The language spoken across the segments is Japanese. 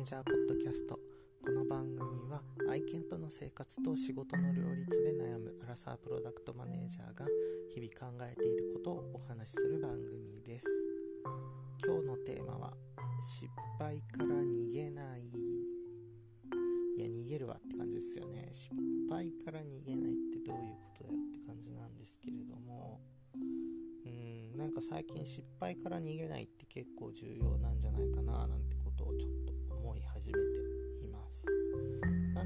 ネージャーポッドキャスト。この番組は愛犬との生活と仕事の両立で悩むアラサープロダクトマネージャーが日々考えていることをお話しする番組です。今日のテーマは失敗から逃げない。いや逃げるわって感じですよね。失敗から逃げないってどういうことだよって感じなんですけれども。うんなんか最近失敗から逃げないって結構重要なんじゃないかな。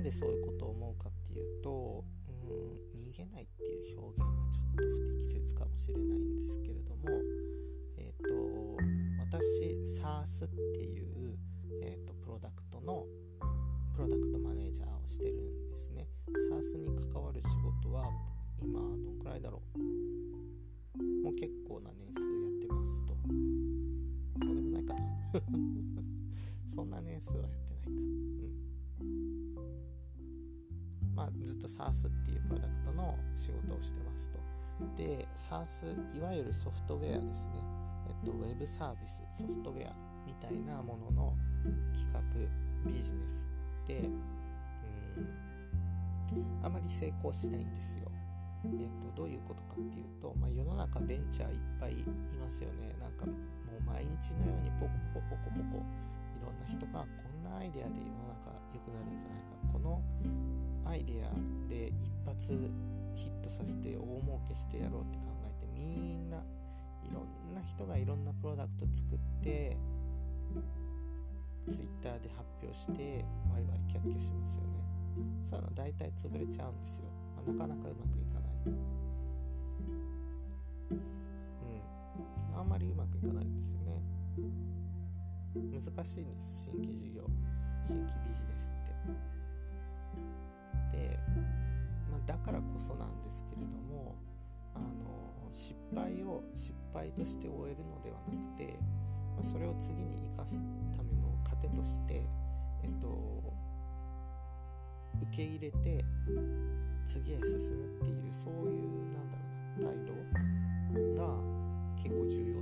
でそういうことを思うかっていうとうん逃げないっていう表現がちょっと不適切かもしれないんですけれどもえっ、ー、と私 SARS っていう、えーと、プロダクトのプロダクトマネージャーをしてるんですね。SARS に関わる仕事は今どんくらいだろう？もう結構な年数やってますと。そうでもないかな。そんな年数はやってないか。うん。まあずっと SARS っていうプロダクトの仕事をしてますと。で SARS いわゆるソフトウェアですね。えっとウェブサービスソフトウェアみたいなものの企画ビジネスってうんあまり成功しないんですよ。えっと、どういうことかっていうと、まあ、世の中ベンチャーいっぱいいますよね。なんかもう毎日のようにポコポコポコポコろんな人がこんなアイデアで世の中良くなるんじゃないか。このアイデアで一発ヒットさせて大儲けしてやろうって考えてみんないろんな人がいろんなプロダクト作って Twitter で発表してワイワイキャッキャしますよね。そういうの大体潰れちゃうんですよ。まなかなかうまくいかない。うん。あんまりうまくいかないんですよ難しいんです。新規事業新規ビジネスって。で、まあ、だからこそなんですけれどもあの失敗を失敗として終えるのではなくて、まあ、それを次に生かすための糧としてえっと受け入れて次へ進むっていうそういうなんだろうな態度が結構重要。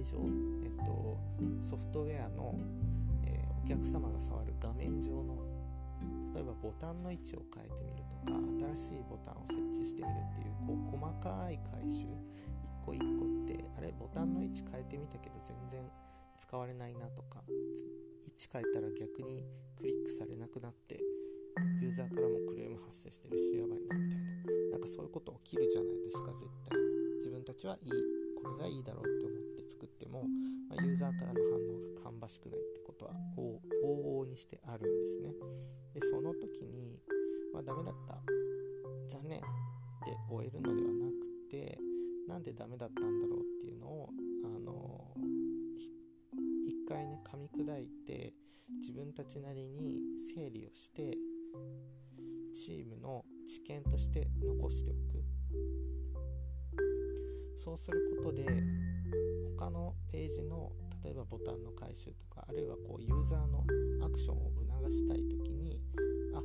UI 上ソフトウェアの、えー、お客様が触る画面上の例えばボタンの位置を変えてみるとか新しいボタンを設置してみるっていうこう細かい回収一個一個ってあれボタンの位置変えてみたけど全然使われないなとか位置変えたら逆にクリックされなくなってユーザーからもクレーム発生してるしやばいなみたいな。なんかそういうこと起きるじゃないですか絶対。自分たちはいいこれがいいだろうって思って。作っても、まあ、ユーザーからの反応が芳しくないってことは往々にしてあるんですね。でその時に、まあ、ダメだった残念で終えるのではなくてなんでダメだったんだろうっていうのをあの一回ね噛み砕いて自分たちなりに整理をしてチームの知見として残しておく。そうすることで他のページの例えばボタンの回収とかあるいはこうユーザーのアクションを促したい時にあ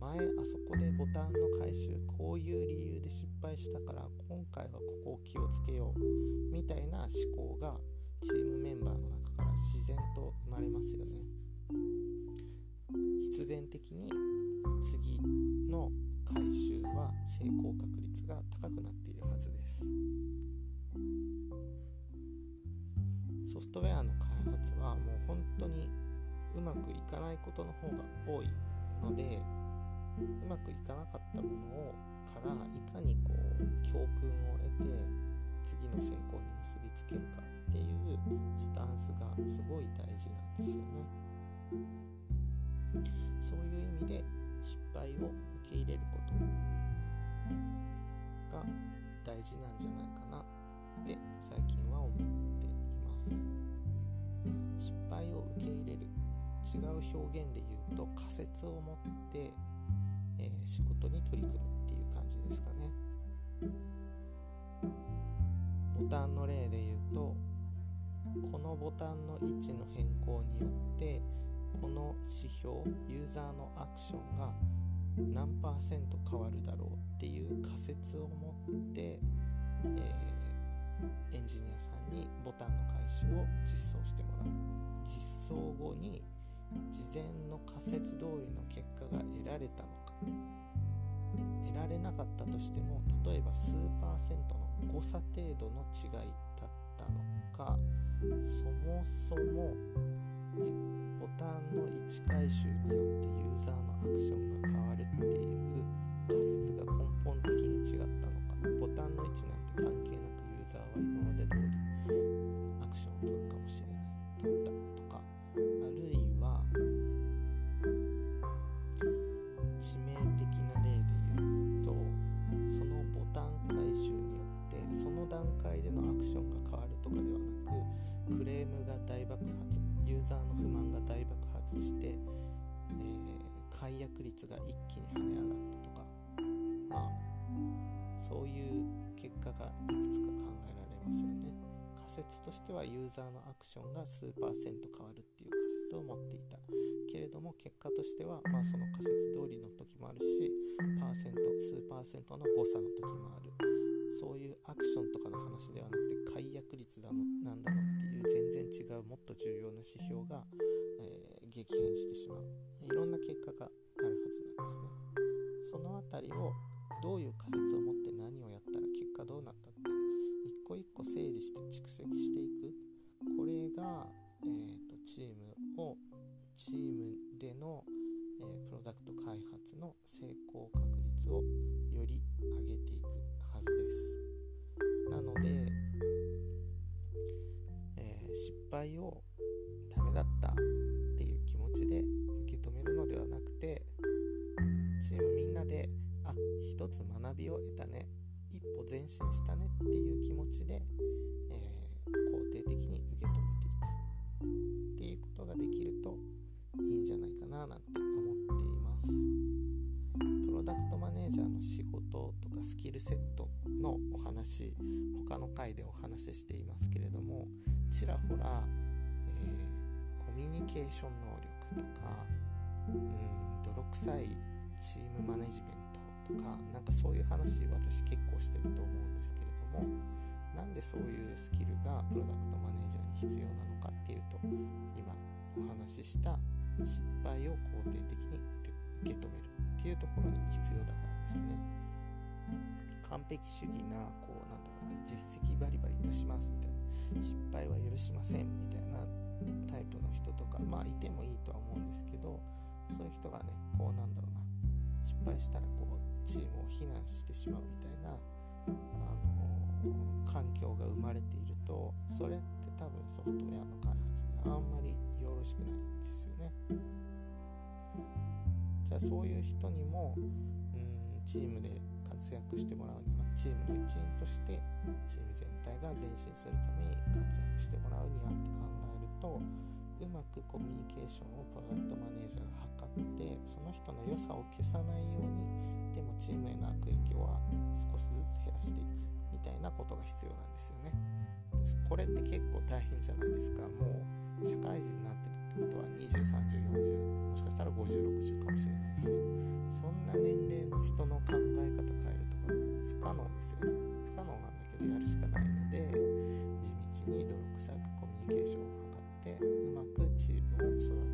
前あそこでボタンの回収こういう理由で失敗したから今回はここを気をつけようみたいな思考がチームメンバーの中から自然と生まれますよね。必然的に次の回収は成功確率が高くなっているはずです。ソフトウェアの開発はもう本当にうまくいかないことの方が多いのでうまくいかなかったものをからいかにこう教訓を得て次の成功に結びつけるかっていうスタンスがすごい大事なんですよね。そういう意味で失敗を受け入れることが大事なんじゃないかなって最近は思っています失敗を受け入れる。違う表現で言うと仮説を持って、えー、仕事に取り組むっていう感じですかね。ボタンの例で言うとこのボタンの位置の変更によってこの指標ユーザーのアクションが何パーセント変わるだろうっていう仮説を持って、えー、エンジニアさんにボタンの回収を実装してもらう。実装後に事前の仮説通りの結果が得られたのか。得られなかったとしても例えば数パーセントの誤差程度の違いだったのか。そもそもボタンの位置回収によってユーザーのアクションが変わるっていう仮説が根本的に違ったのか。ボタンの位置なんて関係なくーザーは今まで通りアクションを取るかもしれない取ったとかあるいは致命的な例で言うとそのボタン回収によってその段階でのアクションが変わるとかではなくクレームが大爆発ユーザーの不満が大爆発して、えー、解約率が一気に跳ね上がったとかまあそういう結果がいくつか考えられますよね。仮説としてはユーザーのアクションが数パーセント変わるっていう仮説を持っていたけれども結果としてはまあその仮説通りの時もあるしパーセント数パーセントの誤差の時もある。そういうアクションとかの話ではなくて解約率だのなんだのっていう全然違うもっと重要な指標が、えー、激変してしまう。いろんな結果があるはずなんですね。その辺りをどういう仮説を持ってどうなったって。一個一個整理して蓄積していく。これが、えーと、チームをチームでの、えー、プロダクト開発の成功確率をより上げていくはずです。なので、えー、失敗をダメだったっていう気持ちで受け止めるのではなくてチームみんなであ一つ学びを得たね。前進したねっていう気持ちで、えー、肯定的に受け止めていくっていうことができるといいんじゃないかななんて思っています。プロダクトマネージャーの仕事とかスキルセットのお話他の回でお話ししていますけれどもちらほら、えー、コミュニケーション能力とかうん泥臭いチームマネジメントとかなんかそういう話私結そういうスキルがプロダクトマネージャーに必要なのかっていうと今お話しした失敗を肯定的に受け止めるっていうところに必要だからですね。完璧主義なこうなんだろうな実績バリバリ出しますみたいな。失敗は許しませんみたいなタイプの人とかまあいてもいいとは思うんですけどそういう人がねこうなんだろうな失敗したらこうチームを非難してしまうみたいな、あの、環境が生まれているとそれって多分ソフトウェアの開発にあんまりよろしくないんですよね。じゃあそういう人にもうんチームで活躍してもらうにはチームの一員としてチーム全体が前進するために活躍してもらうにはって考えるとうまくコミュニケーションをプロダクトマネージャーが図ってその人の良さを消さないようにでもチームへの悪影響は少しずつ減らしていくみたいなことが必要なんですよね。これって結構大変じゃないですかもう社会人になってるってことは203040もしかしたら5060かもしれないしそんな年齢の人の考え方変えるとかも不可能ですよね不可能なんだけどやるしかないので地道に泥臭くコミュニケーションを図ってうまくチームを育て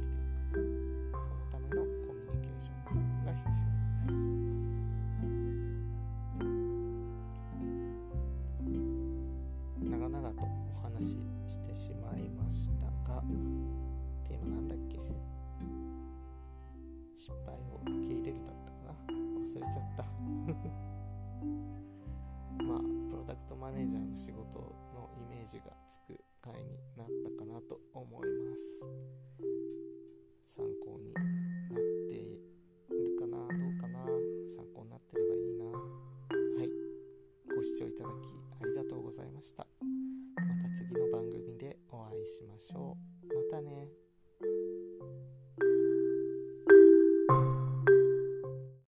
トマネージャーの仕事のイメージがつく回になったかなと思います。